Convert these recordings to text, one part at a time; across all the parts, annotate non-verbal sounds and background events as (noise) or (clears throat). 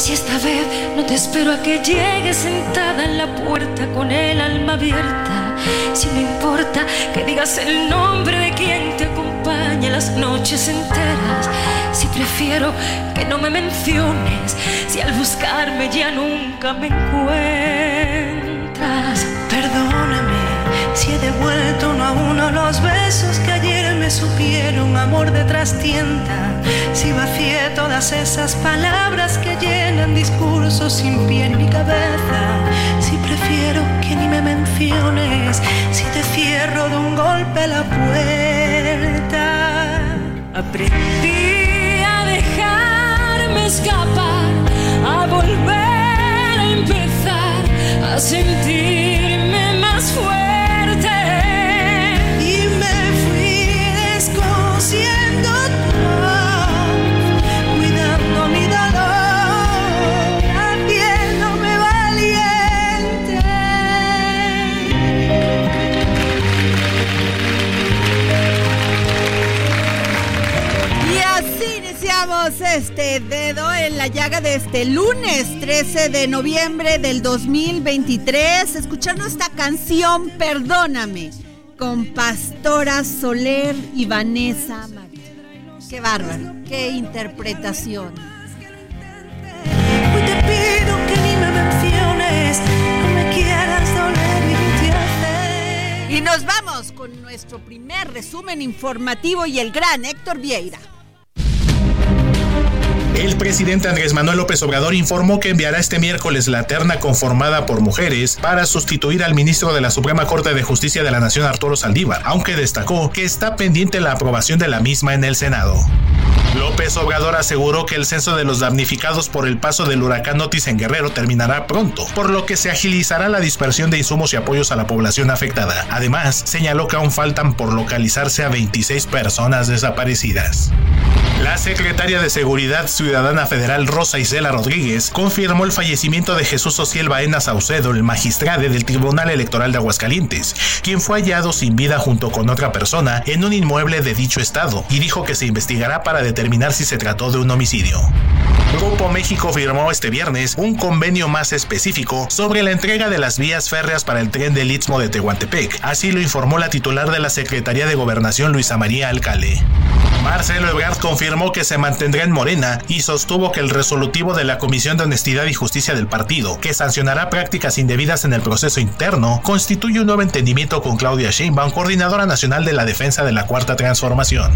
Si esta vez no te espero a que llegues sentada en la puerta con el alma abierta. Si no importa que digas el nombre de quien te acompaña las noches enteras. Si prefiero que no me menciones, si al buscarme ya nunca me encuentras. Si he devuelto uno a uno los besos que ayer me supieron amor de trastienda. Si vacié todas esas palabras que llenan discursos sin pie en mi cabeza. Si prefiero que ni me menciones, si te cierro de un golpe la puerta. Aprendí a dejarme escapar, a volver a empezar, a sentirme más fuerte. Iniciamos este dedo en la llaga de este lunes 13 de noviembre del 2023, escuchando esta canción Perdóname con Pastora Soler y Vanessa Martín. Qué bárbaro, qué interpretación. Hoy te pido que ni me menciones, no me quieras doler ni te hacer. Y nos vamos con nuestro primer resumen informativo y el gran Héctor Vieira. El presidente Andrés Manuel López Obrador informó que enviará este miércoles la terna conformada por mujeres para sustituir al ministro de la Suprema Corte de Justicia de la Nación Arturo Saldívar, aunque destacó que está pendiente la aprobación de la misma en el Senado. López Obrador aseguró que el censo de los damnificados por el paso del huracán Otis en Guerrero terminará pronto, por lo que se agilizará la dispersión de insumos y apoyos a la población afectada. Además, señaló que aún faltan por localizarse a 26 personas desaparecidas. La secretaria de Seguridad Ciudadana Federal Rosa Isela Rodríguez confirmó el fallecimiento de Jesús Ociel Baena Saucedo, el magistrado del Tribunal Electoral de Aguascalientes, quien fue hallado sin vida junto con otra persona en un inmueble de dicho estado y dijo que se investigará para determinar si se trató de un homicidio. Grupo México firmó este viernes un convenio más específico sobre la entrega de las vías férreas para el tren del Istmo de Tehuantepec. Así lo informó la titular de la Secretaría de Gobernación, Luisa María Alcalde. Marcelo Ebrard confirmó que se mantendrá en Morena y sostuvo que el resolutivo de la Comisión de Honestidad y Justicia del partido, que sancionará prácticas indebidas en el proceso interno, constituye un nuevo entendimiento con Claudia Sheinbaum, coordinadora nacional de la defensa de la Cuarta Transformación.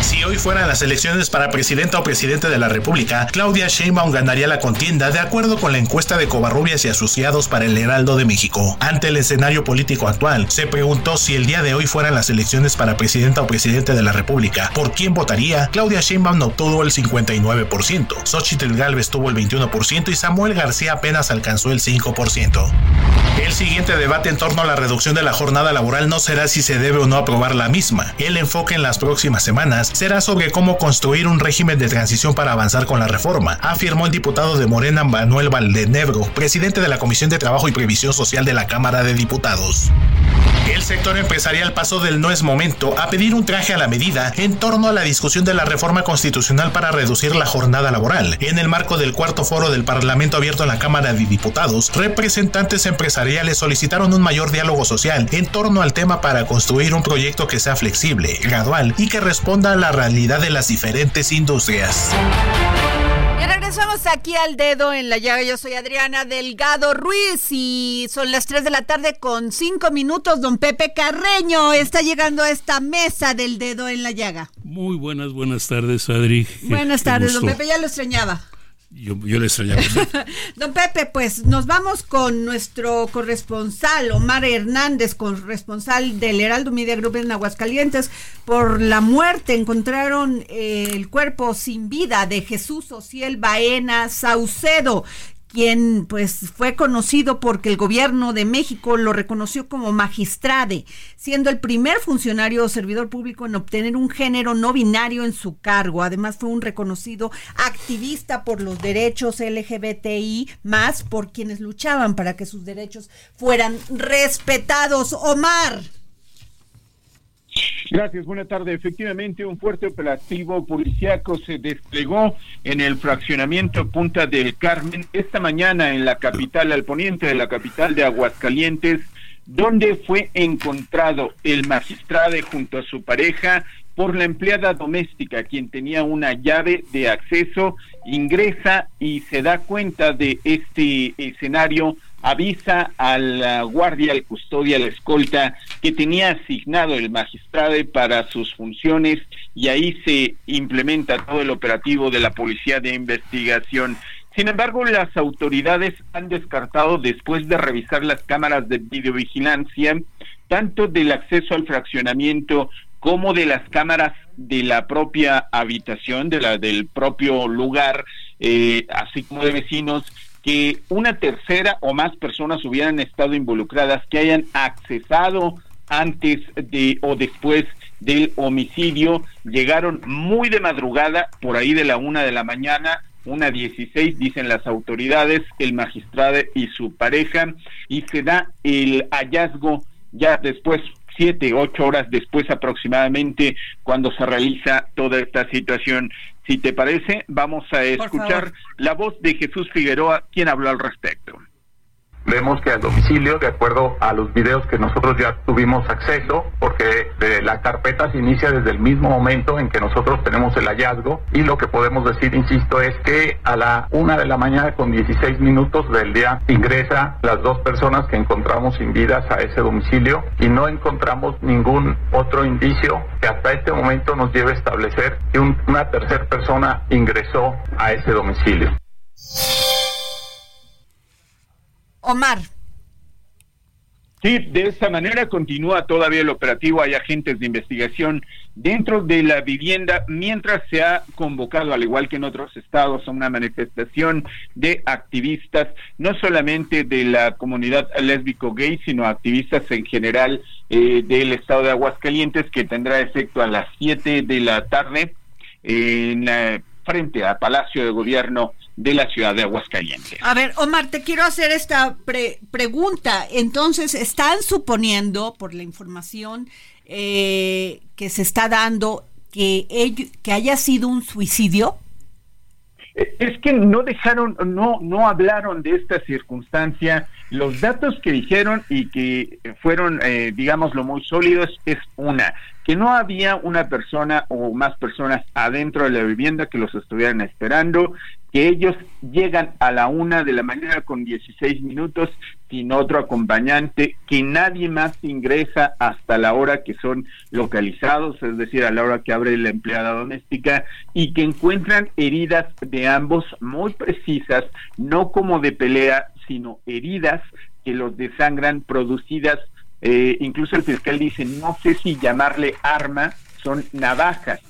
Si hoy fueran las elecciones para presidenta o presidente de la República, Claudia Sheinbaum ganaría la contienda de acuerdo con la encuesta de Covarrubias y Asociados para el Heraldo de México. Ante el escenario político actual, se preguntó si el día de hoy fueran las elecciones para presidenta o presidente de la República, por quién votaría, Claudia Sheinbaum obtuvo el 59%, Xochitl Galvez tuvo el 21% y Samuel García apenas alcanzó el 5%. El siguiente debate en torno a la reducción de la jornada laboral no será si se debe o no aprobar la misma. El enfoque en las próximas semanas será sobre cómo construir un régimen de transición para avanzar con la reforma, afirmó el diputado de Morena Manuel Valdenebro, presidente de la Comisión de Trabajo y Previsión Social de la Cámara de Diputados. El sector empresarial pasó del no es momento a pedir un traje a la medida en torno a la discusión de la reforma constitucional para reducir la jornada laboral. En el marco del cuarto foro del Parlamento abierto en la Cámara de Diputados, representantes empresariales solicitaron un mayor diálogo social en torno al tema para construir un proyecto que sea flexible, gradual y que responda a la realidad de las diferentes industrias. Y regresamos aquí al dedo en la llaga. Yo soy Adriana Delgado Ruiz y son las 3 de la tarde con 5 minutos. Don Pepe Carreño está llegando a esta mesa del dedo en la llaga. Muy buenas, buenas tardes, Adri. Buenas tardes, don Pepe, ya lo extrañaba. Yo, yo le extrañaba. (laughs) Don Pepe, pues nos vamos con nuestro corresponsal, Omar Hernández, corresponsal del Heraldo Media Group en Aguascalientes, por la muerte. Encontraron eh, el cuerpo sin vida de Jesús Ociel Baena Saucedo, quien pues fue conocido porque el gobierno de México lo reconoció como magistrade, siendo el primer funcionario o servidor público en obtener un género no binario en su cargo. Además fue un reconocido activista por los derechos LGBTI, más por quienes luchaban para que sus derechos fueran respetados. Omar. Gracias, buena tarde. Efectivamente, un fuerte operativo policíaco se desplegó en el fraccionamiento Punta del Carmen esta mañana en la capital, al poniente de la capital de Aguascalientes, donde fue encontrado el magistrado junto a su pareja por la empleada doméstica, quien tenía una llave de acceso, ingresa y se da cuenta de este escenario avisa a la guardia, al custodia, a la escolta que tenía asignado el magistrado para sus funciones y ahí se implementa todo el operativo de la Policía de Investigación. Sin embargo, las autoridades han descartado después de revisar las cámaras de videovigilancia, tanto del acceso al fraccionamiento como de las cámaras de la propia habitación, de la del propio lugar, eh, así como de vecinos, que una tercera o más personas hubieran estado involucradas, que hayan accesado antes de o después del homicidio, llegaron muy de madrugada, por ahí de la una de la mañana, una dieciséis, dicen las autoridades, el magistrado y su pareja, y se da el hallazgo ya después, siete, ocho horas después aproximadamente, cuando se realiza toda esta situación. Si te parece, vamos a escuchar la voz de Jesús Figueroa, quien habló al respecto. Vemos que al domicilio, de acuerdo a los videos que nosotros ya tuvimos acceso, porque la carpeta se inicia desde el mismo momento en que nosotros tenemos el hallazgo y lo que podemos decir, insisto, es que a la una de la mañana con 16 minutos del día ingresa las dos personas que encontramos sin vidas a ese domicilio y no encontramos ningún otro indicio que hasta este momento nos lleve a establecer que una tercera persona ingresó a ese domicilio. Sí, de esta manera continúa todavía el operativo. Hay agentes de investigación dentro de la vivienda mientras se ha convocado, al igual que en otros estados, a una manifestación de activistas, no solamente de la comunidad lésbico-gay, sino activistas en general eh, del estado de Aguascalientes, que tendrá efecto a las 7 de la tarde en eh, frente al Palacio de Gobierno de la ciudad de Aguascalientes. A ver, Omar, te quiero hacer esta pregunta. Entonces, ¿están suponiendo, por la información eh, que se está dando, que, que haya sido un suicidio? Eh, es que no dejaron, no, no hablaron de esta circunstancia. Los datos que dijeron y que fueron, eh, digámoslo, muy sólidos es una, que no había una persona o más personas adentro de la vivienda que los estuvieran esperando, que ellos llegan a la una de la mañana con 16 minutos sin otro acompañante, que nadie más ingresa hasta la hora que son localizados, es decir, a la hora que abre la empleada doméstica, y que encuentran heridas de ambos muy precisas, no como de pelea, sino heridas que los desangran producidas, eh, incluso el fiscal dice, no sé si llamarle arma, son navajas,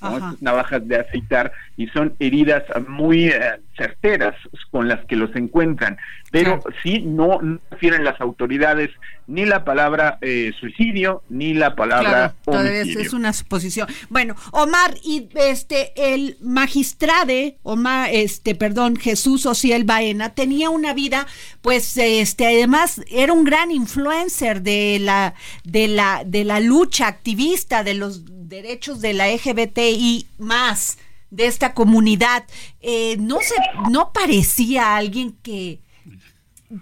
navajas de aceitar y son heridas muy eh, certeras con las que los encuentran. Pero sí no, refieren las autoridades ni la palabra eh, suicidio ni la palabra claro, es una suposición. Bueno, Omar y este el magistrade Omar este perdón, Jesús Ociel Baena tenía una vida pues este además era un gran influencer de la de la de la lucha activista de los derechos de la LGBTI más de esta comunidad. Eh, no se, no parecía alguien que,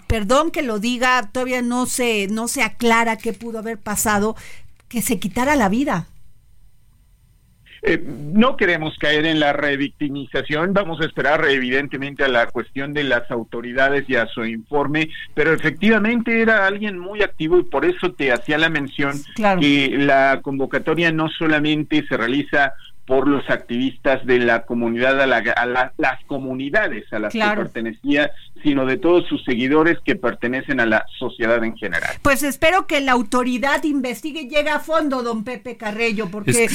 perdón que lo diga, todavía no se, no se aclara qué pudo haber pasado, que se quitara la vida. Eh, no queremos caer en la revictimización, vamos a esperar evidentemente a la cuestión de las autoridades y a su informe, pero efectivamente era alguien muy activo y por eso te hacía la mención que la convocatoria no solamente se realiza por los activistas de la comunidad, a, las comunidades a las que pertenecía, sino de todos sus seguidores que pertenecen a la sociedad en general. Pues espero que la autoridad investigue y llegue a fondo, don Pepe Carrello, porque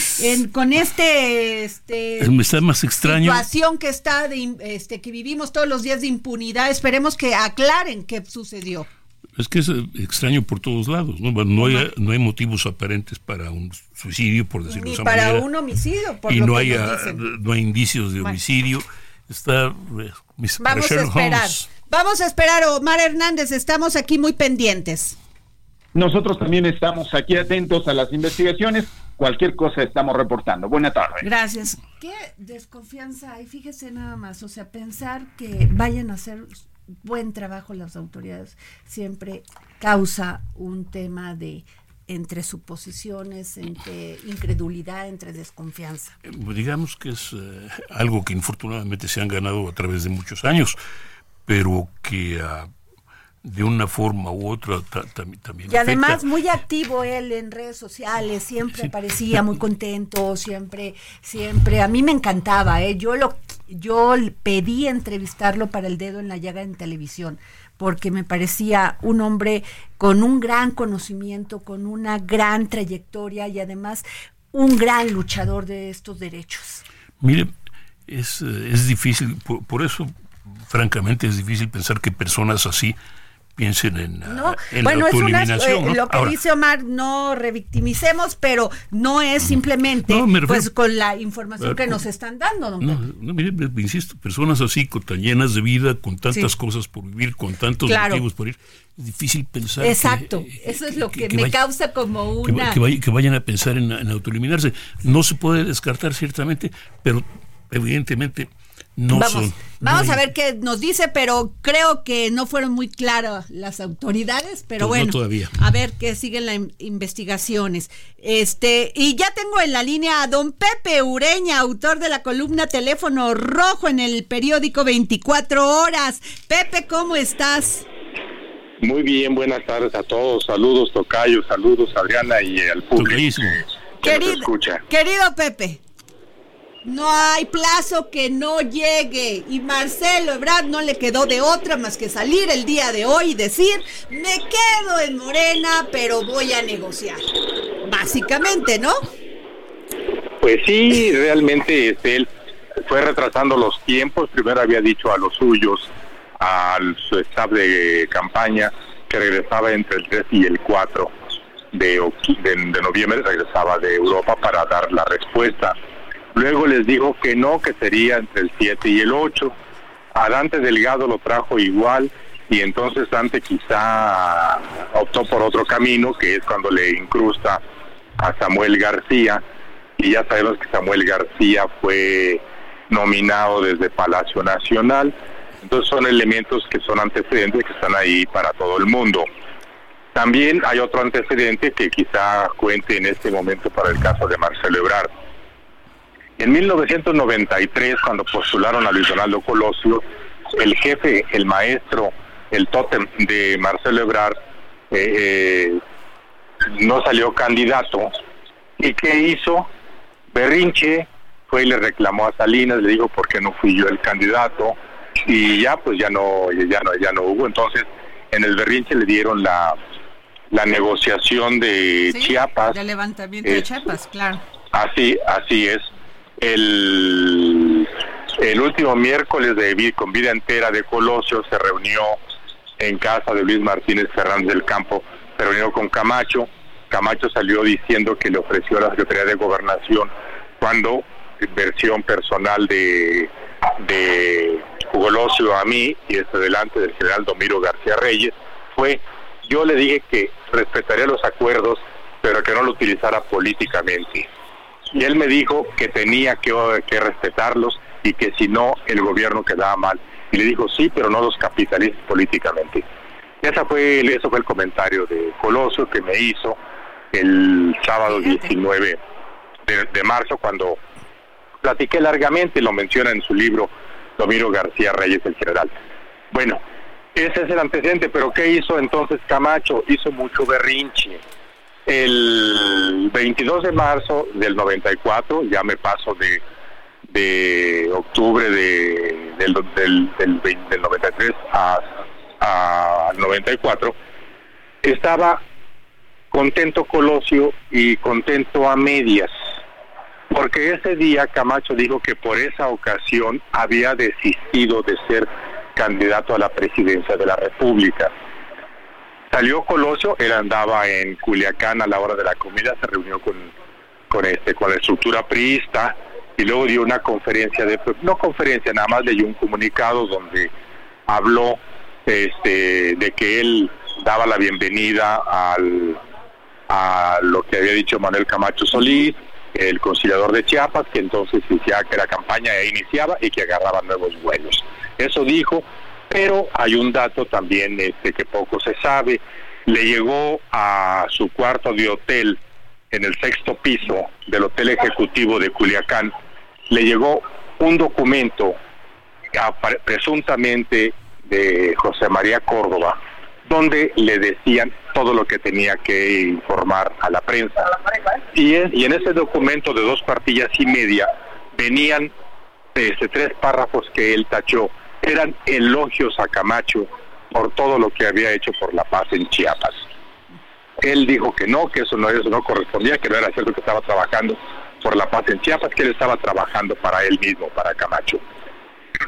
con este, este más extraño. situación que está de, este, que vivimos todos los días de impunidad, esperemos que aclaren qué sucedió. Es que es eh, extraño por todos lados, ¿no? no, hay, no hay motivos aparentes para un suicidio, por decirlo de esa para manera. un homicidio, por y lo no, que hay, nos no hay indicios de homicidio. Está, eh, Vamos a esperar. Vamos a esperar, Omar Hernández, estamos aquí muy pendientes. Nosotros también estamos aquí atentos a las investigaciones. Cualquier cosa estamos reportando. Buena tarde. Gracias. ¿Qué desconfianza hay? Fíjese nada más, o sea, pensar que vayan a hacer buen trabajo las autoridades siempre causa un tema de entre suposiciones, entre incredulidad, entre desconfianza. Eh, digamos que es eh, algo que infortunadamente se han ganado a través de muchos años, pero que uh, de una forma u otra también. Y además muy activo él en redes sociales, siempre parecía muy contento, siempre, siempre, a mí me encantaba, ¿eh? yo lo, yo pedí entrevistarlo para el dedo en la llaga en televisión, porque me parecía un hombre con un gran conocimiento, con una gran trayectoria y además un gran luchador de estos derechos. Mire, es, es difícil, por eso francamente es difícil pensar que personas así piensen en, no, bueno, es eh, lo que dice Omar, no revictimicemos, pero no es simplemente pues con la información que nos están dando. no, no, mire, insisto, personas así, tan llenas de vida, con tantas cosas por vivir, con tantos motivos por ir, es difícil pensar. Exacto, eh, eso es lo que, me causa como una... Que, vayan a pensar en, en autoeliminarse. No se puede descartar ciertamente, pero evidentemente no vamos, Vamos a ver qué nos dice, pero creo que no fueron muy claras las autoridades, pero pues bueno, todavía. a ver qué siguen las investigaciones. Este, y ya tengo en la línea a don Pepe Ureña, autor de la columna Teléfono Rojo en el periódico 24 Horas. Pepe, ¿cómo estás? Muy bien, buenas tardes a todos. Saludos, Tocayo, saludos, Adriana y al público. querido, querido Pepe, no hay plazo que no llegue. Y Marcelo Ebrard no le quedó de otra más que salir el día de hoy y decir, me quedo en Morena, pero voy a negociar. Básicamente, ¿no? Pues sí, realmente este, él fue retrasando los tiempos. Primero había dicho a los suyos, a su staff de campaña, que regresaba entre el 3 y el 4 de, de noviembre, regresaba de Europa para dar la respuesta Luego les dijo que no, que sería entre el 7 y el 8. A Dante Delgado lo trajo igual y entonces Dante quizá optó por otro camino, que es cuando le incrusta a Samuel García. Y ya sabemos que Samuel García fue nominado desde Palacio Nacional. Entonces son elementos que son antecedentes que están ahí para todo el mundo. También hay otro antecedente que quizá cuente en este momento para el caso de Marcelo Ebrard en 1993, cuando postularon a Luis Donaldo Colosio, el jefe, el maestro, el tótem de Marcelo Ebrard, eh, eh, no salió candidato. ¿Y qué hizo? Berrinche fue y le reclamó a Salinas, le dijo, ¿por qué no fui yo el candidato? Y ya, pues ya no, ya no, ya no hubo. Entonces, en el Berrinche le dieron la, la negociación de Chiapas. De levantamiento de Chiapas, claro Así, así es. El, el último miércoles de con vida entera de Colosio se reunió en casa de Luis Martínez Fernández del Campo, se reunió con Camacho. Camacho salió diciendo que le ofreció a la Secretaría de Gobernación cuando versión personal de, de Colosio a mí y este delante del general Domiro García Reyes fue yo le dije que respetaría los acuerdos pero que no lo utilizara políticamente y él me dijo que tenía que, que respetarlos y que si no el gobierno quedaba mal. Y le dijo, sí, pero no los capitalices políticamente. Esa fue, eso fue el comentario de Coloso que me hizo el sábado 19 de, marzo cuando platiqué largamente, lo menciona en su libro Domiro García Reyes, el general. Bueno, ese es el antecedente, pero ¿qué hizo entonces Camacho? Hizo mucho berrinche el 22 de marzo del 94, ya me paso de, de octubre de, del, del, del, 93 a, a 94, estaba contento Colosio y contento a medias, porque ese día Camacho dijo que por esa ocasión había desistido de ser candidato a la presidencia de la República Salió Colosio, él andaba en Culiacán a la hora de la comida, se reunió con, con, este, con la estructura priista y luego dio una conferencia de, no conferencia, nada más leyó un comunicado donde habló este, de que él daba la bienvenida al, a lo que había dicho Manuel Camacho Solís, el conciliador de Chiapas, que entonces decía que la campaña ya iniciaba y que agarraba nuevos vuelos. Eso dijo, pero hay un dato también este, que poco se sabe. Le llegó a su cuarto de hotel en el sexto piso del Hotel Ejecutivo de Culiacán, le llegó un documento presuntamente de José María Córdoba, donde le decían todo lo que tenía que informar a la prensa. Y, y en ese documento de dos partillas y media venían este, tres párrafos que él tachó eran elogios a Camacho por todo lo que había hecho por la paz en Chiapas. Él dijo que no, que eso no, eso no correspondía, que no era cierto que estaba trabajando por la paz en Chiapas, que él estaba trabajando para él mismo, para Camacho.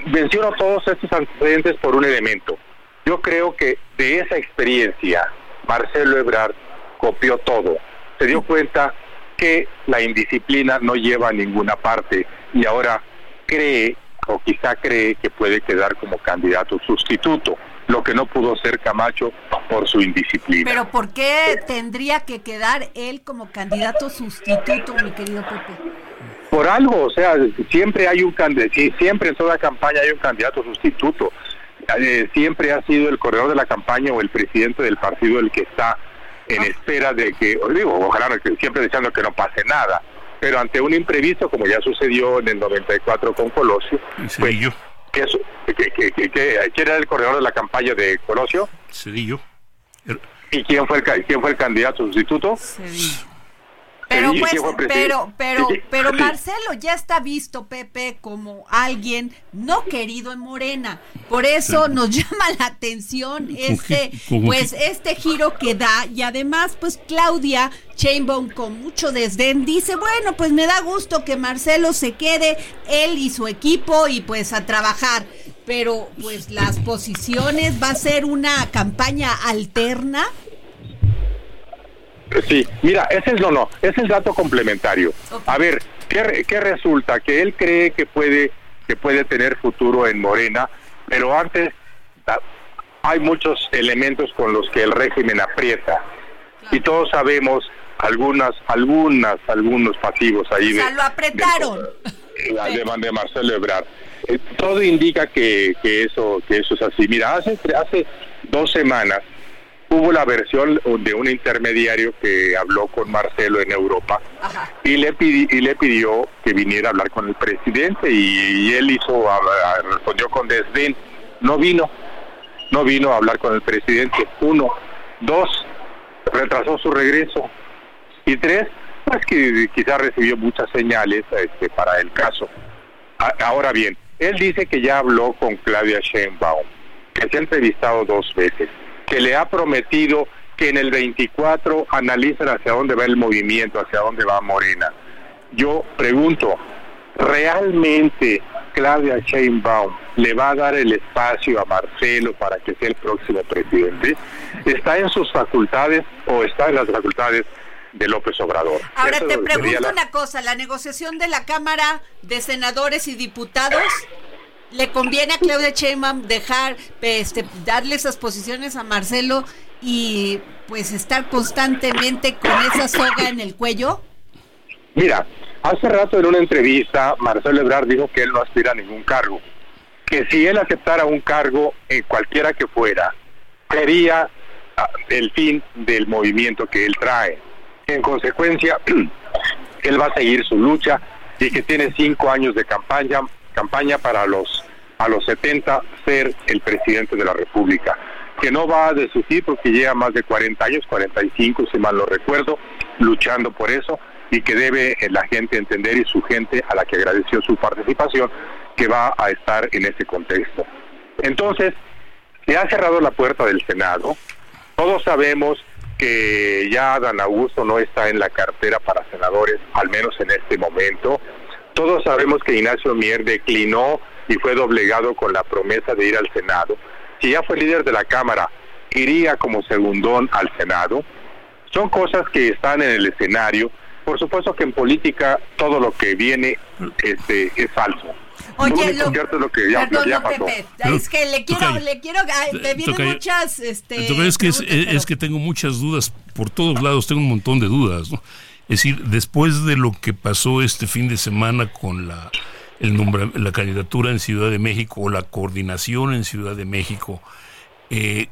Menciono todos estos antecedentes por un elemento. Yo creo que de esa experiencia Marcelo Ebrard copió todo. Se dio cuenta que la indisciplina no lleva a ninguna parte y ahora cree o quizá cree que puede quedar como candidato sustituto, lo que no pudo ser Camacho por su indisciplina. Pero ¿por qué tendría que quedar él como candidato sustituto, mi querido Pepe? Por algo, o sea, siempre hay un candidato, siempre en toda campaña hay un candidato sustituto. Eh, siempre ha sido el corredor de la campaña o el presidente del partido el que está en ah. espera de que, digo, ojalá siempre deseando que no pase nada pero ante un imprevisto, como ya sucedió en el 94 con Colosio, pues, ¿quién era el corredor de la campaña de Colosio? Cedillo. ¿Y quién fue el, quién fue el candidato sustituto? Pero pues, pero, pero, pero Marcelo ya está visto, Pepe, como alguien no querido en Morena. Por eso nos (laughs) llama la atención este, pues, este giro que da. Y además, pues Claudia Chainbaum con mucho desdén dice, bueno, pues me da gusto que Marcelo se quede, él y su equipo, y pues a trabajar. Pero pues las posiciones va a ser una campaña alterna Sí, mira, ese es lo no, ese es el dato complementario. A ver, ¿qué, resulta? Que él cree que puede, que puede tener futuro en Morena, pero antes hay muchos elementos con los que el régimen aprieta. Y todos sabemos algunas, algunas, algunos pasivos ahí de. lo apretaron. (laughs) De, de, Marcelo Ebrard. Eh, todo indica que, que eso, que eso es así. Mira, hace, hace dos semanas hubo la versión de un intermediario que habló con Marcelo en Europa y le y le pidió que viniera a hablar con el presidente y, él hizo respondió con desdén. No vino no vino a hablar con el presidente. Uno. Dos. Retrasó su regreso. Y tres pues que quizás recibió muchas señales este, para el caso. Ahora bien él dice que ya habló con Claudia Sheinbaum que se ha entrevistado dos veces que le ha prometido que en el 24 analicen hacia dónde va el movimiento, hacia dónde va Morena. yo pregunto, ¿realmente Claudia Sheinbaum le va a dar el espacio a Marcelo para que sea el próximo presidente? ¿Está en sus facultades o está en las facultades de López Obrador? Ahora Eso te pregunto la- una cosa, la negociación de la Cámara de Senadores y Diputados le conviene a Claudia Sheinbaum dejar este darle esas posiciones a Marcelo y pues estar constantemente con esa soga en el cuello? Mira, hace rato en una entrevista Marcelo Ebrard dijo que él no aspira a ningún cargo, que si él aceptara un cargo en cualquiera que fuera, sería ah, el fin del movimiento que él trae. En consecuencia, (clears throat) él va a seguir su lucha y que tiene cinco años de campaña, campaña para los a los 70 ser el presidente de la República, que no va a desistir porque lleva más de 40 años, 45 si mal no recuerdo, luchando por eso y que debe la gente entender y su gente a la que agradeció su participación que va a estar en ese contexto. Entonces, se ha cerrado la puerta del Senado. Todos sabemos que ya Dan Augusto no está en la cartera para senadores, al menos en este momento. Todos sabemos que Ignacio Mier declinó y fue doblegado con la promesa de ir al Senado. Si ya fue líder de la Cámara, iría como segundón al Senado. Son cosas que están en el escenario. Por supuesto que en política todo lo que viene este, es falso. Oye, lo lo- cierto es lo que ya, Perdón, ya don pasó. Pepe, es que le quiero, tocayo. le quiero, me vienen Tocayo. muchas, este, es que, es, es que tengo muchas dudas por todos lados, tengo un montón de dudas. ¿no? Es decir, después de lo que pasó este fin de semana con la, el nombra- la candidatura en Ciudad de México o la coordinación en Ciudad de México, eh,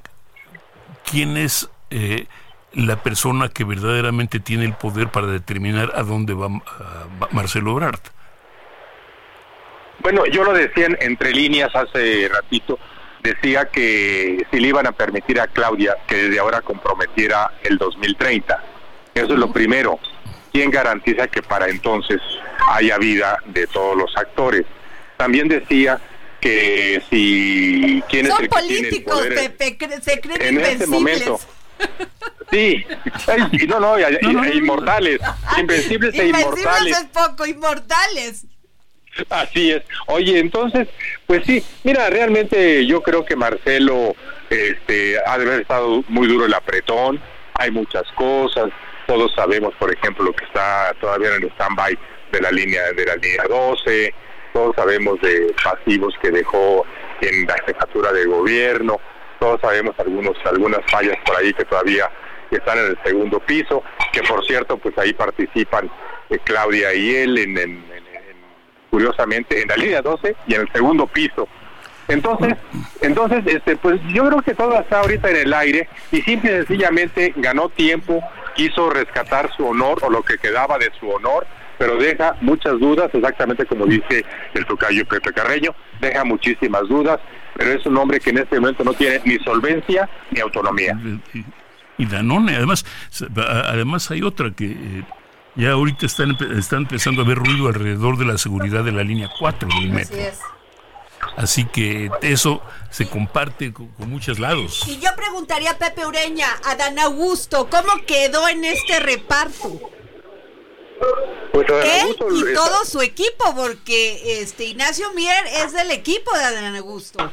¿quién es eh, la persona que verdaderamente tiene el poder para determinar a dónde va, va Marcelo Ebrard? Bueno, yo lo decía en- entre líneas hace ratito, decía que si le iban a permitir a Claudia que desde ahora comprometiera el 2030. Eso es lo primero. ¿Quién garantiza que para entonces haya vida de todos los actores? También decía que si quién es Son el que tiene el políticos, poder Pepe, cre- se creen en este invencibles. momento. Sí, Ay, no, no, y- y- e inmortales, (laughs) invencibles e inmortales. es poco, inmortales. Así es. Oye, entonces, pues sí, mira, realmente yo creo que Marcelo este, ha de haber estado muy duro el apretón, hay muchas cosas, todos sabemos, por ejemplo, lo que está todavía en el stand-by de la línea de la línea 12, todos sabemos de pasivos que dejó en la jefatura de gobierno, todos sabemos algunos algunas fallas por ahí que todavía están en el segundo piso, que por cierto, pues ahí participan eh, Claudia y él en curiosamente en la línea 12 y en el segundo piso. Entonces, entonces este pues yo creo que todo está ahorita en el aire y simple y sencillamente ganó tiempo, quiso rescatar su honor o lo que quedaba de su honor, pero deja muchas dudas, exactamente como dice el tocayo Pepe Carreño, deja muchísimas dudas, pero es un hombre que en este momento no tiene ni solvencia ni autonomía. y Danone. Además, además hay otra que eh, ya ahorita están, empe- está empezando a haber ruido alrededor de la seguridad de la línea 4 del metro. Así es. Así que eso se comparte con, con muchos lados. Y yo preguntaría a Pepe Ureña, a Dan Augusto, ¿cómo quedó en este reparto? Pues Adán Él Augusto y está- todo su equipo, porque este Ignacio Mier es del equipo de Dan Augusto.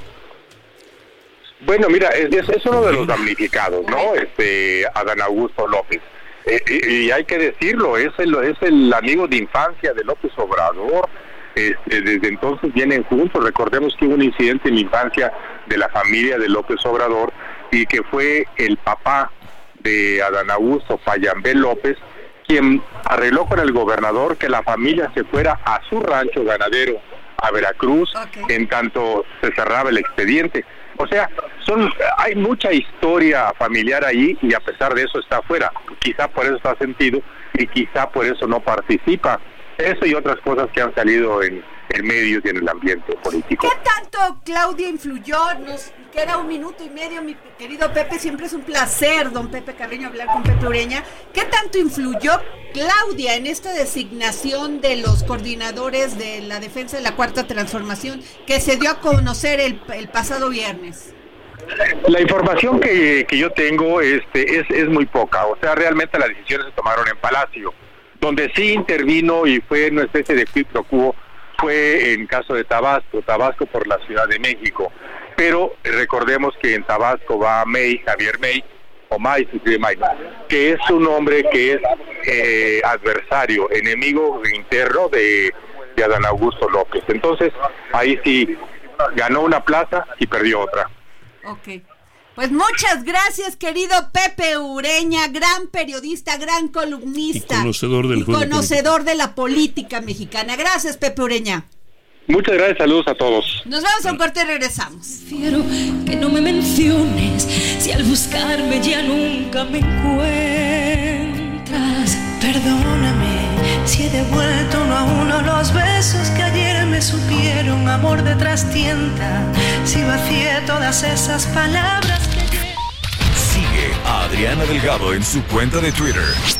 Bueno, mira, es, es- es uno de los damnificados, ¿no? Este, Adán Augusto López. Eh, y, y hay que decirlo, es el, es el amigo de infancia de López Obrador. Este, desde entonces vienen juntos. Recordemos que hubo un incidente en la infancia de la familia de López Obrador y que fue el papá de Adán Augusto Payambé López quien arregló con el gobernador que la familia se fuera a su rancho ganadero a Veracruz en tanto se cerraba el expediente. O sea, son hay mucha historia familiar ahí y a pesar de eso está afuera. Quizá por eso está sentido y quizá por eso no participa. Eso y otras cosas que han salido en, en medios y en el ambiente político. ¿Qué tanto Claudia influyó? Nos queda un minuto y medio, mi querido Pepe. Siempre es un placer, don Pepe Carreño, hablar con Pepe Ureña. ¿Qué tanto influyó Claudia en esta designación de los coordinadores de la defensa de la Cuarta Transformación que se dio a conocer el, el pasado viernes? La información que, que yo tengo este, es, es muy poca, o sea, realmente las decisiones se tomaron en Palacio. Donde sí intervino y fue una especie de quid pro fue en caso de Tabasco, Tabasco por la Ciudad de México. Pero recordemos que en Tabasco va May, Javier May, o May, que es un hombre que es eh, adversario, enemigo interno de, de Adán Augusto López. Entonces, ahí sí ganó una plaza y perdió otra. Ok. Pues muchas gracias, querido Pepe Ureña, gran periodista, gran columnista. Y conocedor, del conocedor de la política mexicana. Gracias, Pepe Ureña. Muchas gracias, saludos a todos. Nos vamos a un corte y regresamos. Quiero que no me menciones si al buscarme ya nunca me Perdóname si he devuelto uno a uno los besos que ayer me supieron amor de trastienda. Si vacié todas esas palabras Sigue a Adriana Delgado en su cuenta de Twitter.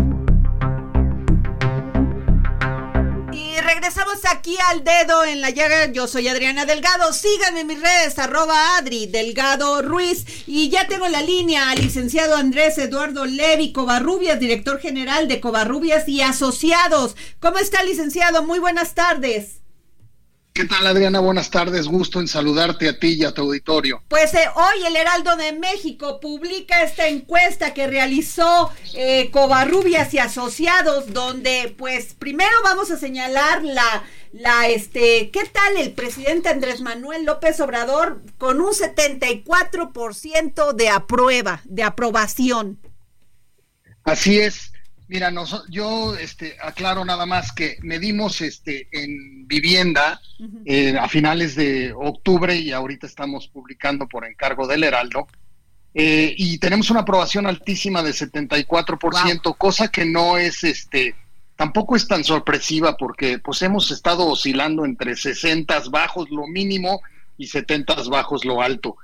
Regresamos aquí al dedo en la llaga. Yo soy Adriana Delgado. Síganme en mis redes, arroba Adri Delgado Ruiz. Y ya tengo la línea al licenciado Andrés Eduardo Levi Covarrubias, director general de Covarrubias y Asociados. ¿Cómo está, licenciado? Muy buenas tardes. ¿Qué tal, Adriana? Buenas tardes. Gusto en saludarte a ti y a tu auditorio. Pues eh, hoy el Heraldo de México publica esta encuesta que realizó eh, Covarrubias y Asociados, donde, pues, primero vamos a señalar la, la, este, ¿qué tal el presidente Andrés Manuel López Obrador con un 74% de aprueba, de aprobación? Así es. Mira, yo este, aclaro nada más que medimos este, en vivienda eh, a finales de octubre y ahorita estamos publicando por encargo del Heraldo. Eh, y tenemos una aprobación altísima de 74%, cosa que no es, este, tampoco es tan sorpresiva porque pues hemos estado oscilando entre 60 bajos lo mínimo y 70 bajos lo alto.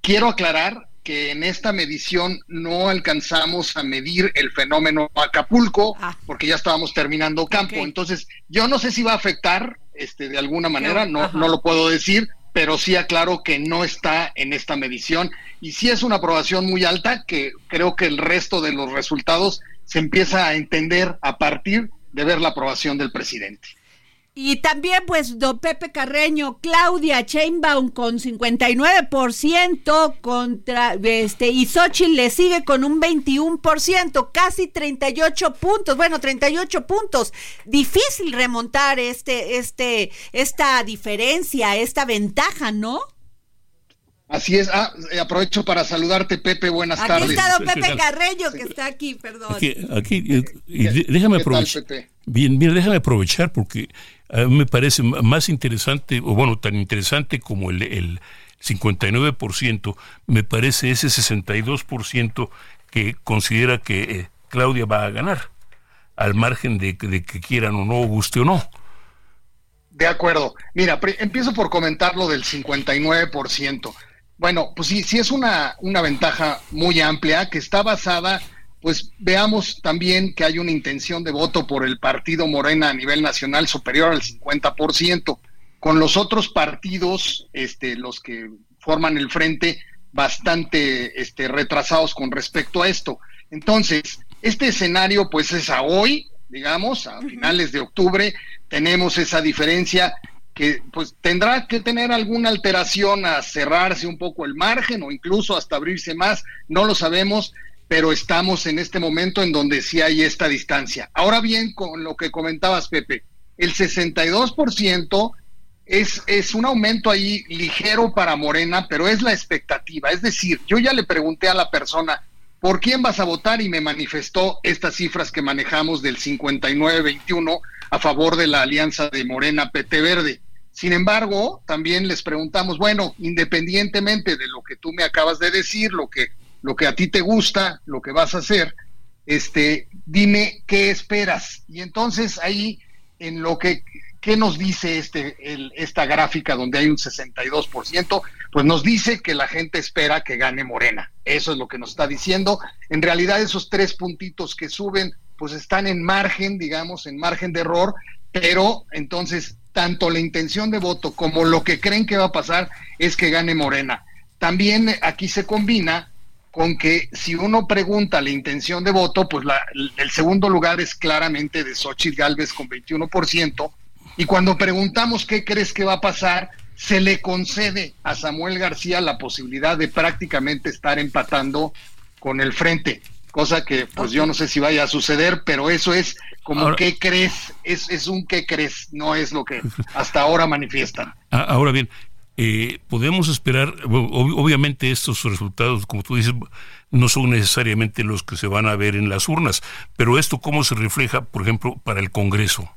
Quiero aclarar que en esta medición no alcanzamos a medir el fenómeno Acapulco ah. porque ya estábamos terminando campo. Entonces, yo no sé si va a afectar este de alguna manera, no, no lo puedo decir, pero sí aclaro que no está en esta medición y sí es una aprobación muy alta que creo que el resto de los resultados se empieza a entender a partir de ver la aprobación del presidente. Y también, pues, don Pepe Carreño, Claudia Chainbaum con 59% contra, este, y Xochitl le sigue con un 21%, casi 38 puntos, bueno, 38 puntos. Difícil remontar este, este, esta diferencia, esta ventaja, ¿no? Así es. Ah, eh, aprovecho para saludarte, Pepe. Buenas tardes. Aquí está don Pepe Carreño, que está aquí, perdón. Aquí, eh, déjame aprovechar. Bien, bien, déjame aprovechar porque a mí me parece más interesante, o bueno, tan interesante como el, el 59%, me parece ese 62% que considera que eh, Claudia va a ganar. al margen de, de que quieran o no, guste o no. De acuerdo. Mira, empiezo por comentar lo del 59%. Bueno, pues sí, sí es una, una ventaja muy amplia que está basada, pues veamos también que hay una intención de voto por el partido Morena a nivel nacional superior al 50%, con los otros partidos, este, los que forman el frente, bastante este, retrasados con respecto a esto. Entonces, este escenario pues es a hoy, digamos, a finales de octubre, tenemos esa diferencia que pues tendrá que tener alguna alteración a cerrarse un poco el margen o incluso hasta abrirse más, no lo sabemos, pero estamos en este momento en donde sí hay esta distancia. Ahora bien, con lo que comentabas, Pepe, el 62% es, es un aumento ahí ligero para Morena, pero es la expectativa. Es decir, yo ya le pregunté a la persona, ¿por quién vas a votar? Y me manifestó estas cifras que manejamos del 59-21 a favor de la alianza de Morena PT Verde. Sin embargo, también les preguntamos, bueno, independientemente de lo que tú me acabas de decir, lo que, lo que a ti te gusta, lo que vas a hacer, este, dime qué esperas. Y entonces ahí, en lo que ¿Qué nos dice este, esta gráfica donde hay un 62%? Pues nos dice que la gente espera que gane Morena. Eso es lo que nos está diciendo. En realidad esos tres puntitos que suben, pues están en margen, digamos, en margen de error, pero entonces tanto la intención de voto como lo que creen que va a pasar es que gane Morena. También aquí se combina con que si uno pregunta la intención de voto, pues la, el segundo lugar es claramente de Xochitl Galvez con 21%, y cuando preguntamos qué crees que va a pasar, se le concede a Samuel García la posibilidad de prácticamente estar empatando con el frente, cosa que pues yo no sé si vaya a suceder, pero eso es como qué crees, es, es un qué crees, no es lo que hasta ahora manifiestan. Ah, ahora bien, eh, podemos esperar, obviamente estos resultados, como tú dices, no son necesariamente los que se van a ver en las urnas, pero esto cómo se refleja, por ejemplo, para el Congreso.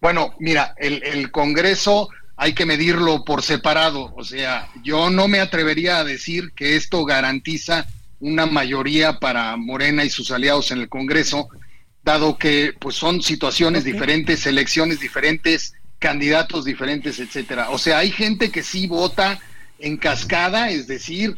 Bueno, mira, el, Congreso hay que medirlo por separado. O sea, yo no me atrevería a decir que esto garantiza una mayoría para Morena y sus aliados en el Congreso, dado que pues son situaciones diferentes, elecciones diferentes, candidatos diferentes, etcétera. O sea, hay gente que sí vota en cascada, es decir,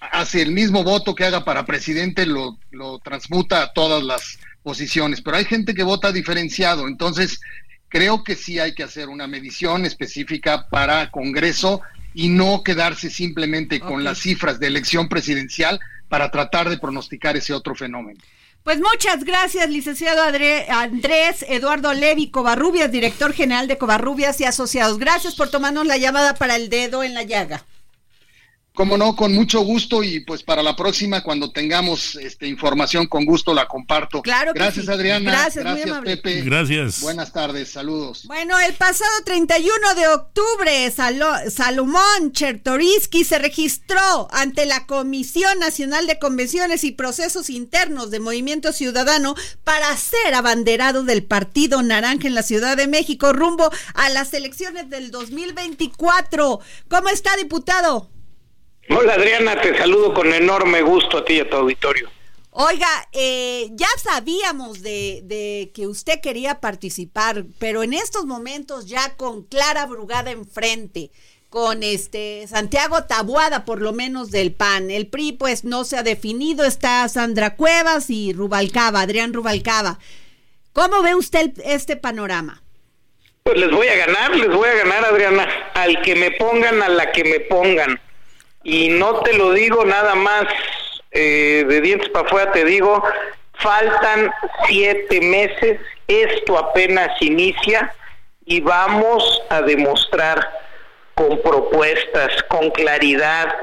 hace el mismo voto que haga para presidente, lo, lo transmuta a todas las posiciones, pero hay gente que vota diferenciado. Entonces, creo que sí hay que hacer una medición específica para Congreso y no quedarse simplemente con las cifras de elección presidencial para tratar de pronosticar ese otro fenómeno. Pues muchas gracias, licenciado Andrés Eduardo Levi Covarrubias, director general de Covarrubias y Asociados. Gracias por tomarnos la llamada para el dedo en la llaga. Como no, con mucho gusto y pues para la próxima cuando tengamos este, información con gusto la comparto. Claro que Gracias Adriana. Gracias, Gracias Pepe. Gracias. Buenas tardes, saludos. Bueno, el pasado 31 de octubre Salomón Chertoriski se registró ante la Comisión Nacional de Convenciones y Procesos Internos de Movimiento Ciudadano para ser abanderado del Partido Naranja en la Ciudad de México rumbo a las elecciones del 2024. ¿Cómo está, diputado? Hola Adriana, te saludo con enorme gusto a ti y a tu auditorio. Oiga, eh, ya sabíamos de, que usted quería participar, pero en estos momentos ya con Clara Brugada enfrente, con este Santiago Tabuada por lo menos del PAN, el PRI pues no se ha definido, está Sandra Cuevas y Rubalcaba, Adrián Rubalcaba. ¿Cómo ve usted este panorama? Pues les voy a ganar, les voy a ganar Adriana, al que me pongan, a la que me pongan y no te lo digo nada más eh, de dientes para afuera, te digo, faltan siete meses, esto apenas inicia y vamos a demostrar con propuestas, con claridad,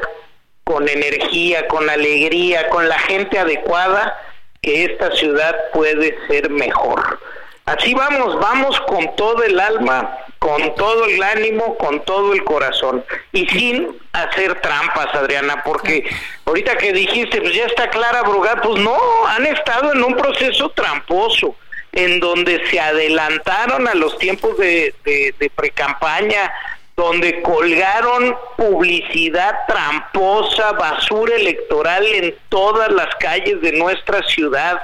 con energía, con alegría, con la gente adecuada, que esta ciudad puede ser mejor. Así vamos, vamos con todo el alma, con todo el ánimo, con todo el corazón. Y sin hacer trampas, Adriana, porque ahorita que dijiste, pues ya está Clara Brugat, pues no, han estado en un proceso tramposo en donde se adelantaron a los tiempos de, de, de precampaña, donde colgaron publicidad tramposa, basura electoral en todas las calles de nuestra ciudad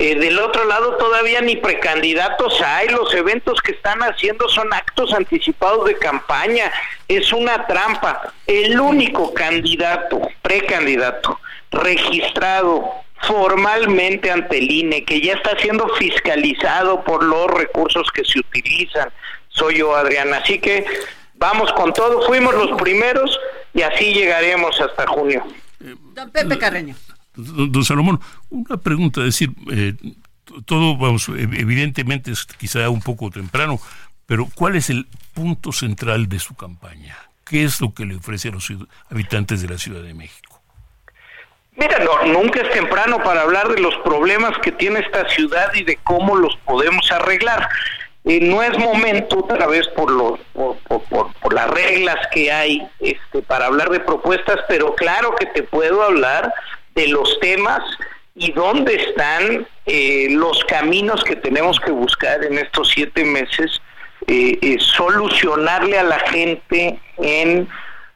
Eh, del otro lado todavía ni precandidatos hay, los eventos que están haciendo son actos anticipados de campaña, es una trampa. El único candidato, precandidato, registrado formalmente ante el INE, que ya está siendo fiscalizado por los recursos que se utilizan, soy yo, Adriana. Así que vamos con todo, fuimos los primeros y así llegaremos hasta junio. Don Pepe Carreño. Don Salomón, una pregunta, es decir, eh, todo, vamos, evidentemente es quizá un poco temprano, pero ¿cuál es el punto central de su campaña? ¿Qué es lo que le ofrece a los habitantes de la Ciudad de México? Mira, nunca es temprano para hablar de los problemas que tiene esta ciudad y de cómo los podemos arreglar. Eh, no es momento, otra vez, por, los, por, por, por, las reglas que hay este, para hablar de propuestas, pero claro que te puedo hablar de los temas y dónde están eh, los caminos que tenemos que buscar en estos siete meses, eh, eh, solucionarle a la gente en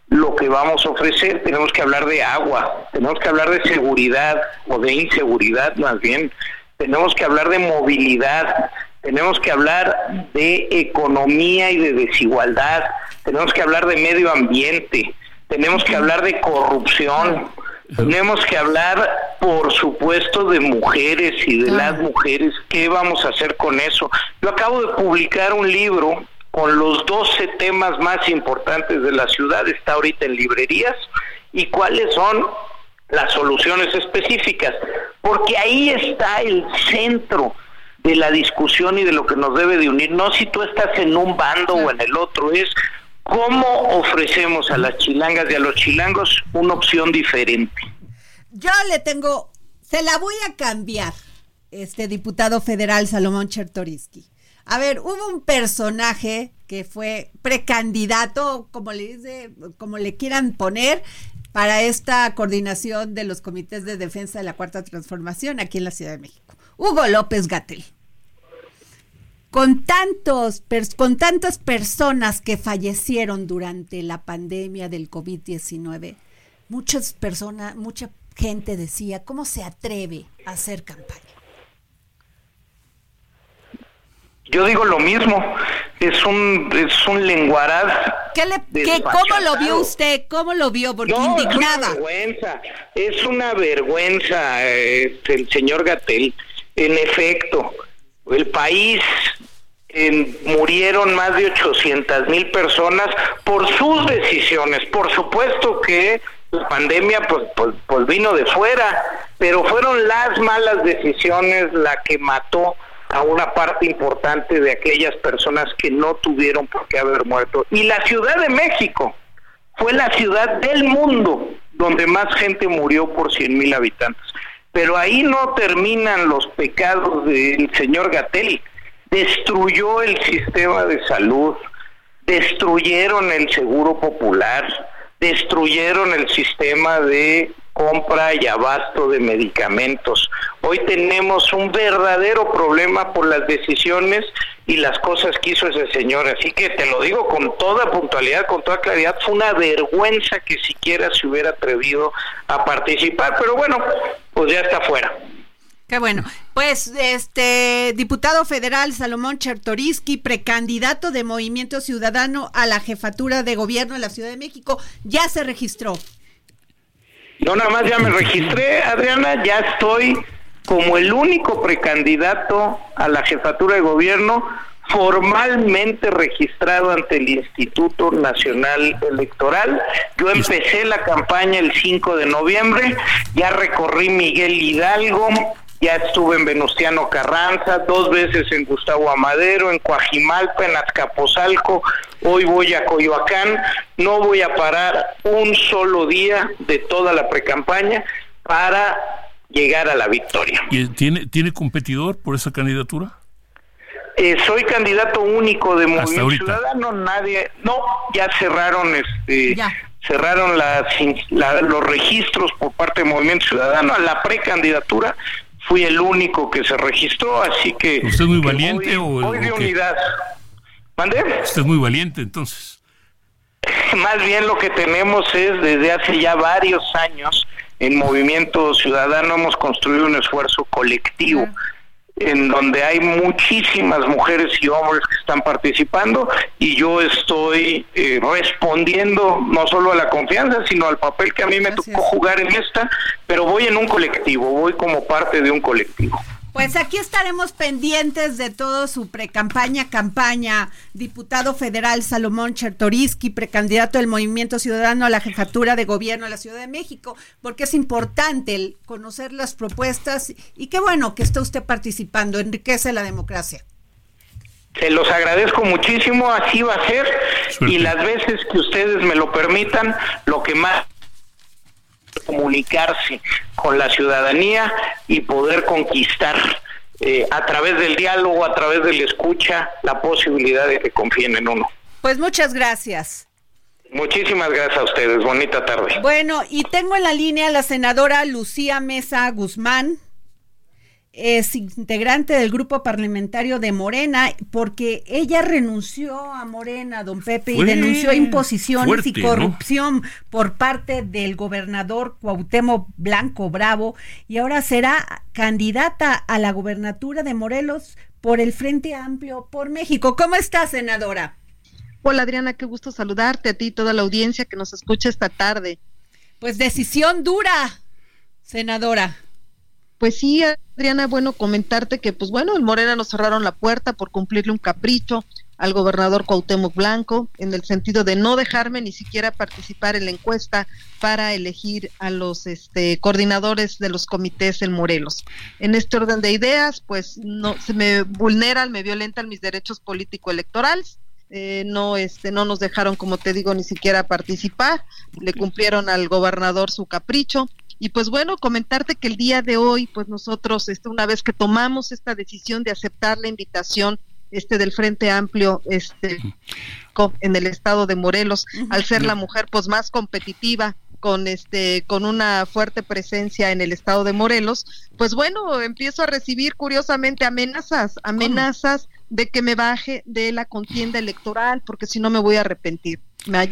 lo que vamos a ofrecer. Tenemos que hablar de agua, tenemos que hablar de seguridad o de inseguridad más bien, tenemos que hablar de movilidad, tenemos que hablar de economía y de desigualdad, tenemos que hablar de medio ambiente, tenemos que hablar de corrupción, tenemos que hablar, por supuesto, de mujeres y de las mujeres. ¿Qué vamos a hacer con eso? Yo acabo de publicar un libro con los 12 temas más importantes de la ciudad. Está ahorita en librerías. ¿Y cuáles son las soluciones específicas? Porque ahí está el centro de la discusión y de lo que nos debe de unir. No si tú estás en un bando o en el otro, es ¿Cómo ofrecemos a las chilangas y a los chilangos una opción diferente? Yo le tengo, se la voy a cambiar, este diputado federal Salomón Chertoriski. A ver, hubo un personaje que fue precandidato, como le dice, como le quieran poner, para esta coordinación de los comités de defensa de la Cuarta Transformación aquí en la Ciudad de México. Hugo López Gatel con tantos con tantas personas que fallecieron durante la pandemia del COVID-19, muchas personas, mucha gente decía, ¿cómo se atreve a hacer campaña? Yo digo lo mismo, es un es un lenguaraz. ¿Qué le, ¿Cómo lo vio usted? ¿Cómo lo vio? Porque indignada. Es una vergüenza, es una vergüenza eh, el señor Gatel. En efecto, el país murieron más de 800 mil personas por sus decisiones. Por supuesto que la pandemia pues, pues, pues, vino de fuera, pero fueron las malas decisiones la que mató a una parte importante de aquellas personas que no tuvieron por qué haber muerto. Y la Ciudad de México fue la ciudad del mundo donde más gente murió por 100 mil habitantes. Pero ahí no terminan los pecados del señor Gatel destruyó el sistema de salud, destruyeron el seguro popular, destruyeron el sistema de compra y abasto de medicamentos. Hoy tenemos un verdadero problema por las decisiones y las cosas que hizo ese señor. Así que te lo digo con toda puntualidad, con toda claridad, fue una vergüenza que siquiera se hubiera atrevido a participar, pero bueno, pues ya está fuera. Qué bueno. Pues este diputado federal Salomón Chertoriski, precandidato de Movimiento Ciudadano a la jefatura de gobierno de la Ciudad de México, ya se registró. No, nada más ya me registré, Adriana, ya estoy como el único precandidato a la jefatura de gobierno formalmente registrado ante el Instituto Nacional Electoral. Yo empecé la campaña el 5 de noviembre, ya recorrí Miguel Hidalgo, ya estuve en Venustiano Carranza, dos veces en Gustavo Amadero, en Coajimalpa, en Azcapotzalco, hoy voy a Coyoacán, no voy a parar un solo día de toda la precampaña para llegar a la victoria. ¿Y tiene, tiene competidor por esa candidatura? Eh, soy candidato único de Movimiento Ciudadano, nadie, no, ya cerraron este cerraron las, los registros por parte de Movimiento Ciudadano a la precandidatura fui el único que se registró, así que... ¿Usted es muy valiente o, voy de unidad? ¿Mande? Usted es muy valiente, entonces. Más bien lo que tenemos es, desde hace ya varios años, en Movimiento Ciudadano hemos construido un esfuerzo colectivo. en donde hay muchísimas mujeres y hombres que están participando y yo estoy eh, respondiendo no solo a la confianza, sino al papel que a mí me tocó jugar en esta, pero voy en un colectivo, voy como parte de un colectivo. Pues aquí estaremos pendientes de todo su precampaña, campaña, diputado federal Salomón Chertoriski, precandidato del Movimiento Ciudadano a la jefatura de gobierno de la Ciudad de México, porque es importante el conocer las propuestas y qué bueno que está usted participando, enriquece la democracia. Se los agradezco muchísimo, así va a ser, y las veces que ustedes me lo permitan, lo que más comunicarse con la ciudadanía y poder conquistar eh, a través del diálogo, a través de la escucha, la posibilidad de que confíen en uno. Pues muchas gracias. Muchísimas gracias a ustedes. Bonita tarde. Bueno, y tengo en la línea a la senadora Lucía Mesa Guzmán es integrante del grupo parlamentario de Morena, porque ella renunció a Morena, don Pepe, y denunció imposiciones y corrupción por parte del gobernador Cuauhtémoc Blanco Bravo, y ahora será candidata a la gobernatura de Morelos por el Frente Amplio por México. ¿Cómo está, senadora? Hola, Adriana, qué gusto saludarte a ti y toda la audiencia que nos escucha esta tarde. Pues decisión dura, senadora. Pues sí, Adriana, bueno, comentarte que, pues bueno, el Morena nos cerraron la puerta por cumplirle un capricho al gobernador Cuauhtémoc Blanco, en el sentido de no dejarme ni siquiera participar en la encuesta para elegir a los este, coordinadores de los comités en Morelos. En este orden de ideas, pues no se me vulneran, me violentan mis derechos político-electorales. Eh, no este no nos dejaron como te digo ni siquiera participar le cumplieron al gobernador su capricho y pues bueno, comentarte que el día de hoy, pues nosotros, este, una vez que tomamos esta decisión de aceptar la invitación este del Frente Amplio este en el estado de Morelos, al ser la mujer pues más competitiva con este con una fuerte presencia en el estado de Morelos, pues bueno, empiezo a recibir curiosamente amenazas, amenazas de que me baje de la contienda electoral porque si no me voy a arrepentir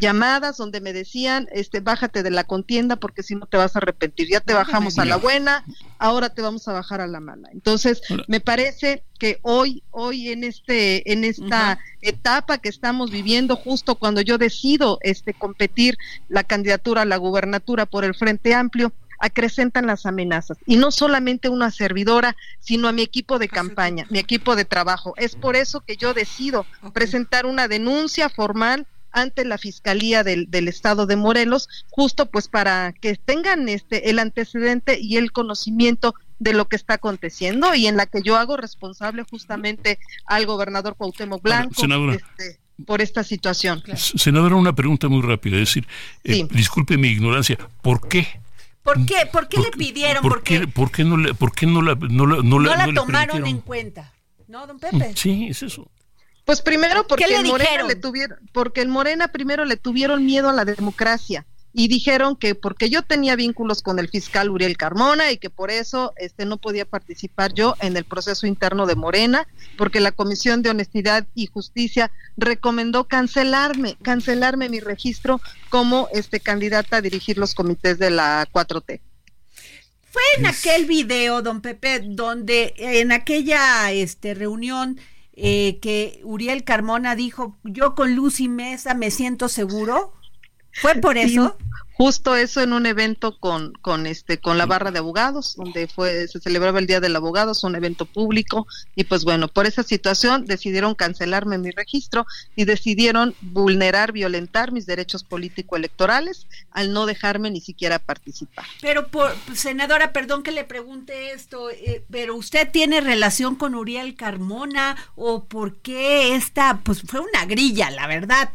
llamadas donde me decían, este, bájate de la contienda porque si no te vas a arrepentir. Ya te bajamos a la buena, ahora te vamos a bajar a la mala. Entonces, me parece que hoy, hoy en este, en esta etapa que estamos viviendo, justo cuando yo decido este competir la candidatura a la gubernatura por el Frente Amplio, acrecentan las amenazas. Y no solamente una servidora, sino a mi equipo de campaña, mi equipo de trabajo. Es por eso que yo decido presentar una denuncia formal ante la Fiscalía del, Estado de Morelos, justo pues para que tengan este el antecedente y el conocimiento de lo que está aconteciendo y en la que yo hago responsable justamente al gobernador Cuauhtémoc Blanco este, por esta situación. Senadora, una pregunta muy rápida, es decir, eh, disculpe mi ignorancia, ¿por qué? ¿Por qué? ¿Por qué le pidieron? ¿Por, qué, ¿por qué no, le, por qué no la, no la, no la, tomaron en cuenta? ¿No, don Pepe? Sí, es eso. Pues primero porque el Morena le tuvieron, porque el Morena primero le tuvieron miedo a la democracia y dijeron que porque yo tenía vínculos con el fiscal Uriel Carmona y que por eso este no podía participar yo en el proceso interno de Morena, porque la Comisión de Honestidad y Justicia recomendó cancelarme, cancelarme mi registro como este candidata a dirigir los comités de la 4T. Fue en aquel video, don Pepe, donde en aquella este reunión eh, que Uriel Carmona dijo, yo con Lucy Mesa me siento seguro. ¿Fue por eso? justo eso en un evento con, con este con la barra de abogados donde fue se celebraba el día del abogado es un evento público y pues bueno por esa situación decidieron cancelarme mi registro y decidieron vulnerar violentar mis derechos político electorales al no dejarme ni siquiera participar. Pero por senadora perdón que le pregunte esto eh, pero usted tiene relación con Uriel Carmona o por qué esta pues fue una grilla la verdad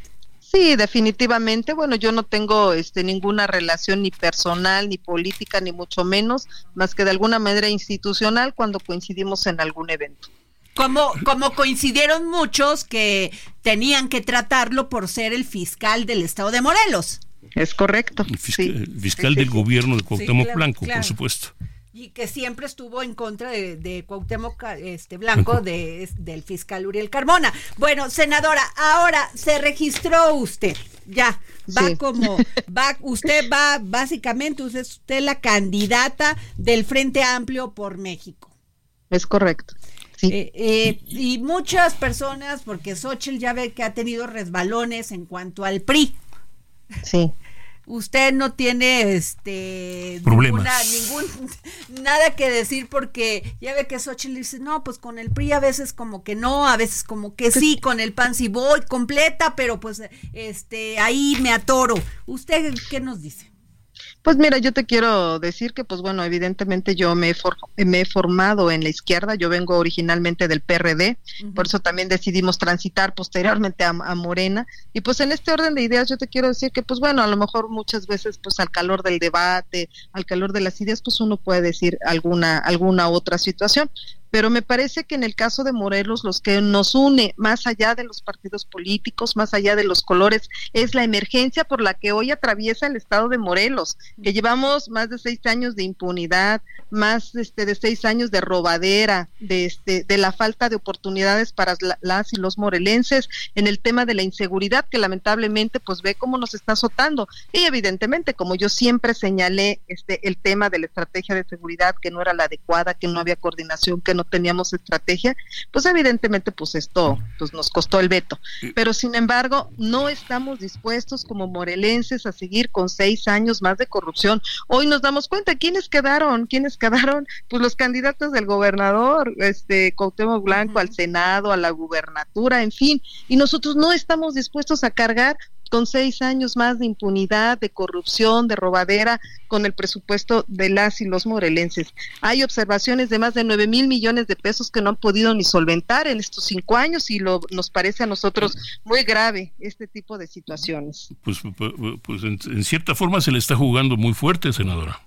Sí, definitivamente. Bueno, yo no tengo este, ninguna relación ni personal, ni política, ni mucho menos, más que de alguna manera institucional cuando coincidimos en algún evento. Como, como coincidieron muchos que tenían que tratarlo por ser el fiscal del estado de Morelos. Es correcto. El fiscal, del gobierno de Cuauhtémoc Blanco, por supuesto y que siempre estuvo en contra de, de Cuauhtémoc este, Blanco, de, del fiscal Uriel Carmona. Bueno, senadora, ahora se registró usted, ya, va como, va, usted va, básicamente, usted es usted la candidata del Frente Amplio por México. Es correcto. Eh, eh, y muchas personas, porque Xochitl ya ve que ha tenido resbalones en cuanto al PRI. Sí. Usted no tiene este Problemas. ningún (laughs) nada que decir porque ya ve que Xochitl dice, no, pues con el PRI a veces como que no, a veces como que sí, con el PAN sí voy completa, pero pues este ahí me atoro. ¿Usted qué nos dice? Pues mira, yo te quiero decir que, pues bueno, evidentemente yo me he, me he formado en la izquierda, yo vengo originalmente del PRD, por eso también decidimos transitar posteriormente a, Morena, y pues en este orden de ideas yo te quiero decir que, pues bueno, a lo mejor muchas veces, pues al calor del debate, al calor de las ideas, pues uno puede decir alguna, alguna otra situación, pero me parece que en el caso de Morelos los que nos une más allá de los partidos políticos, más allá de los colores, es la emergencia por la que hoy atraviesa el estado de Morelos, que llevamos más de seis años de impunidad, más este, de seis años de robadera, de, este, de la falta de oportunidades para las y los morelenses, en el tema de la inseguridad que lamentablemente pues ve cómo nos está azotando. Y evidentemente, como yo siempre señalé, este, el tema de la estrategia de seguridad que no era la adecuada, que no había coordinación, que no teníamos estrategia, pues evidentemente pues esto pues nos costó el veto. Pero sin embargo, no estamos dispuestos como morelenses a seguir con seis años más de corrupción. Hoy nos damos cuenta quiénes quedaron, quiénes quedaron, pues los candidatos del gobernador, este Cuauhtémoc Blanco al Senado, a la gubernatura, en fin, y nosotros no estamos dispuestos a cargar con seis años más de impunidad, de corrupción, de robadera, con el presupuesto de las y los morelenses. Hay observaciones de más de nueve mil millones de pesos que no han podido ni solventar en estos cinco años y lo, nos parece a nosotros muy grave este tipo de situaciones. Pues, pues, pues en, cierta forma se le está jugando muy fuerte, senadora.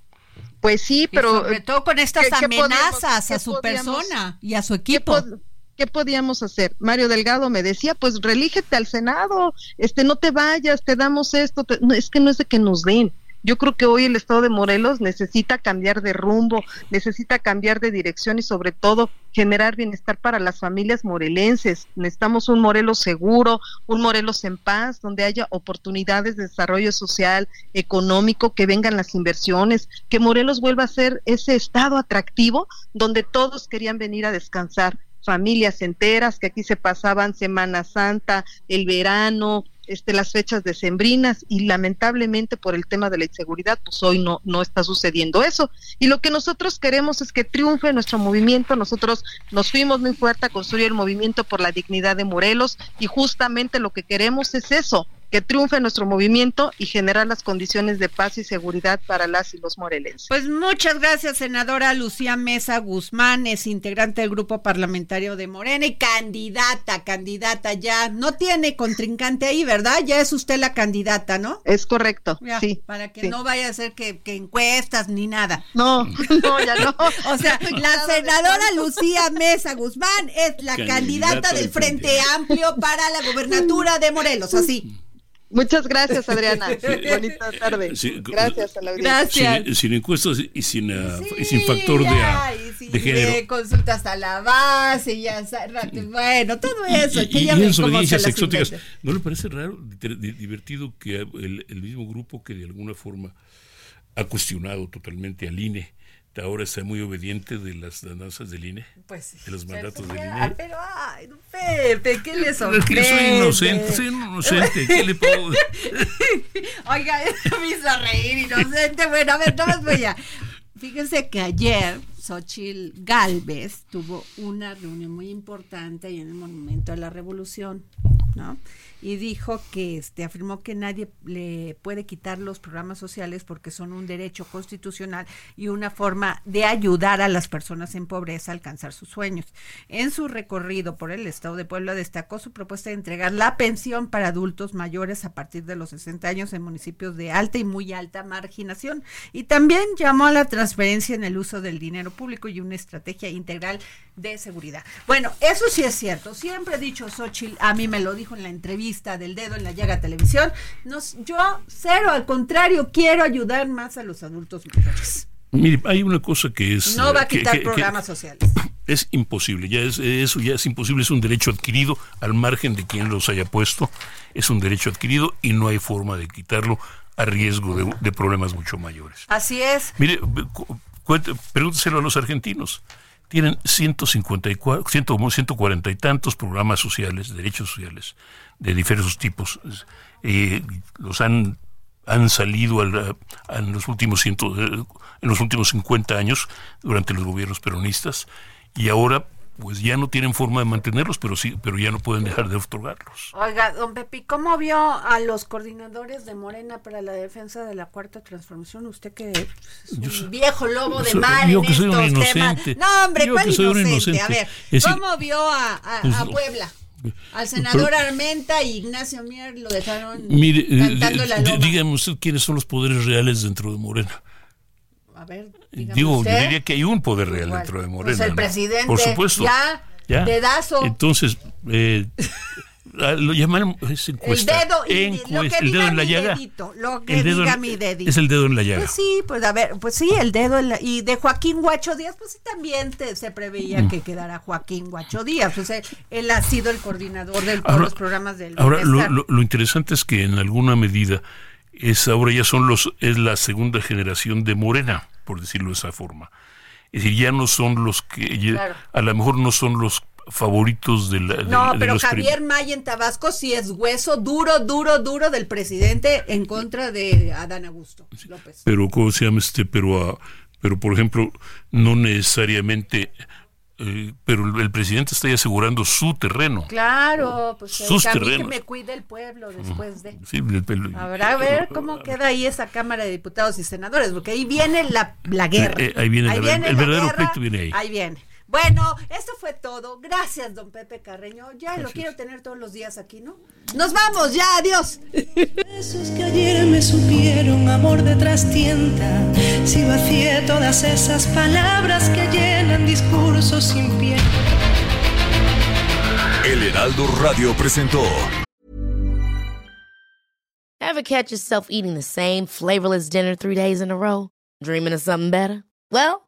Pues sí, pero... sobre todo con estas amenazas a su persona y a su equipo. ¿qué podíamos hacer? Mario Delgado me decía, pues relígete al Senado, este, no te vayas, te damos esto, es que no es de que nos den. Yo creo que hoy el Estado de Morelos necesita cambiar de rumbo, necesita cambiar de dirección y sobre todo generar bienestar para las familias morelenses. Necesitamos un Morelos seguro, un Morelos en paz, donde haya oportunidades de desarrollo social, económico, que vengan las inversiones, que Morelos vuelva a ser ese estado atractivo donde todos querían venir a descansar familias enteras que aquí se pasaban Semana Santa, el verano, este, las fechas decembrinas y lamentablemente por el tema de la inseguridad, pues hoy no, no está sucediendo eso. Y lo que nosotros queremos es que triunfe nuestro movimiento. Nosotros nos fuimos muy fuerte a construir el movimiento por la dignidad de Morelos y justamente lo que queremos es eso, que triunfe nuestro movimiento y generar las condiciones de paz y seguridad para las y los morelenses. Pues muchas gracias, senadora Lucía Mesa Guzmán, es integrante del grupo parlamentario de Morena y candidata, candidata ya. No tiene contrincante ahí, ¿verdad? Ya es usted la candidata, ¿no? Es correcto, sí. Para que no vaya a ser que, encuestas ni nada. No, (laughs) no, ya no. o sea, (laughs) la senadora Lucía Mesa Guzmán es la candidata, del Frente Amplio para la gobernatura de Morelos, así. Muchas gracias, (laughs) Adriana. Bonita tarde. gracias a la audiencia. Sin, encuestas y sin, uh, sin factor de, de género. consultas a la base, y ya, bueno, todo eso. Y, y, desobediencias exóticas. ¿No le parece raro, divertido que el, el mismo grupo que de alguna forma ha cuestionado totalmente al INE ahora está muy obediente de las danzas del INE, pues de los mandatos del INE. Pero, ay, Pepe, ¿qué le sorprende? Es que soy inocente, soy inocente, ¿qué le puedo (laughs) Oiga, esto me hizo reír, inocente. Bueno, a ver, no más voy a... Fíjense que ayer Xochil Galvez tuvo una reunión muy importante en el Monumento a la Revolución, ¿no? y dijo que este afirmó que nadie le puede quitar los programas sociales porque son un derecho constitucional y una forma de ayudar a las personas en pobreza a alcanzar sus sueños. En su recorrido por el estado de Puebla destacó su propuesta de entregar la pensión para adultos mayores a partir de los 60 años en municipios de alta y muy alta marginación y también llamó a la transferencia en el uso del dinero público y una estrategia integral de seguridad. Bueno, eso sí es cierto. Siempre he dicho Xochitl, a mí me lo dijo en la entrevista del dedo en la llaga televisión. Nos, yo cero, al contrario, quiero ayudar más a los adultos mayores. Mire, hay una cosa que es... No va a quitar programas sociales. (coughs) Es imposible, ya es, eso ya es imposible, es un derecho adquirido al margen de quien los haya puesto, es un derecho adquirido y no hay forma de quitarlo a riesgo de, de problemas mucho mayores. Así es. Mire, pregúnteselo a los argentinos tienen 154, 140 y tantos programas sociales, derechos sociales, de diversos tipos. Eh, los han, han salido en, los últimos ciento, en los últimos 50 años durante los gobiernos peronistas y ahora pues ya no tienen forma de mantenerlos, pero sí, pero ya no pueden dejar de otorgarlos. Oiga, don Pepi, ¿cómo vio a los coordinadores de Morena para la defensa de la cuarta transformación? Usted que es un viejo lobo de mar yo que soy un inocente. No, hombre, ¿cuál inocente? A ver, ¿cómo vio a, pues, Puebla? Al senador Armenta y Ignacio Mier lo dejaron mire, eh, cantando la loma. Dígame usted quiénes son los poderes reales dentro de Morena. A ver, Digo, yo diría que hay un poder real dentro de Morena. Pues el presidente. Por supuesto. Ya, ya. dedazo. Entonces, eh, (laughs) ah, lo llamaron es encuesta. El dedo, encuesta, el dedo en la llaga. Dedito, lo que el diga mi dedito. Es el dedo en la llaga. Pues sí, pues a ver, pues sí, el dedo en la, y de Joaquín Guacho Díaz, pues sí también se preveía mm. que quedara Joaquín Guacho Díaz. Pues él ha sido el coordinador de los programas del Ahora, lo, lo interesante es que en alguna medida es ahora ya son los es la segunda generación de Morena, por decirlo de esa forma. Es decir, ya no son los que a lo mejor no son los favoritos de la No, pero Javier May en Tabasco sí es hueso duro, duro, duro del presidente en contra de Adán Augusto López. Pero cómo se llama este, pero ah, pero por ejemplo, no necesariamente eh, pero el presidente está asegurando su terreno. Claro, pues Sus a que me cuide el pueblo después de. Sí, Habrá a ver cómo queda ahí esa Cámara de Diputados y Senadores, porque ahí viene la, la guerra. Eh, ahí viene, el verdadero pleito viene ahí. Ahí viene. Bueno, esto fue todo. Gracias, don Pepe Carreño. Ya lo quiero tener todos los días aquí, ¿no? Nos vamos, ya, adiós. (laughs) Esos que ayer me supieron amor de trastienda, si vacié todas esas palabras que llenan discursos sin pie. El Heraldo Radio presentó. Ever catch yourself eating the same flavorless dinner three days in a row? Dreaming of something better? Well.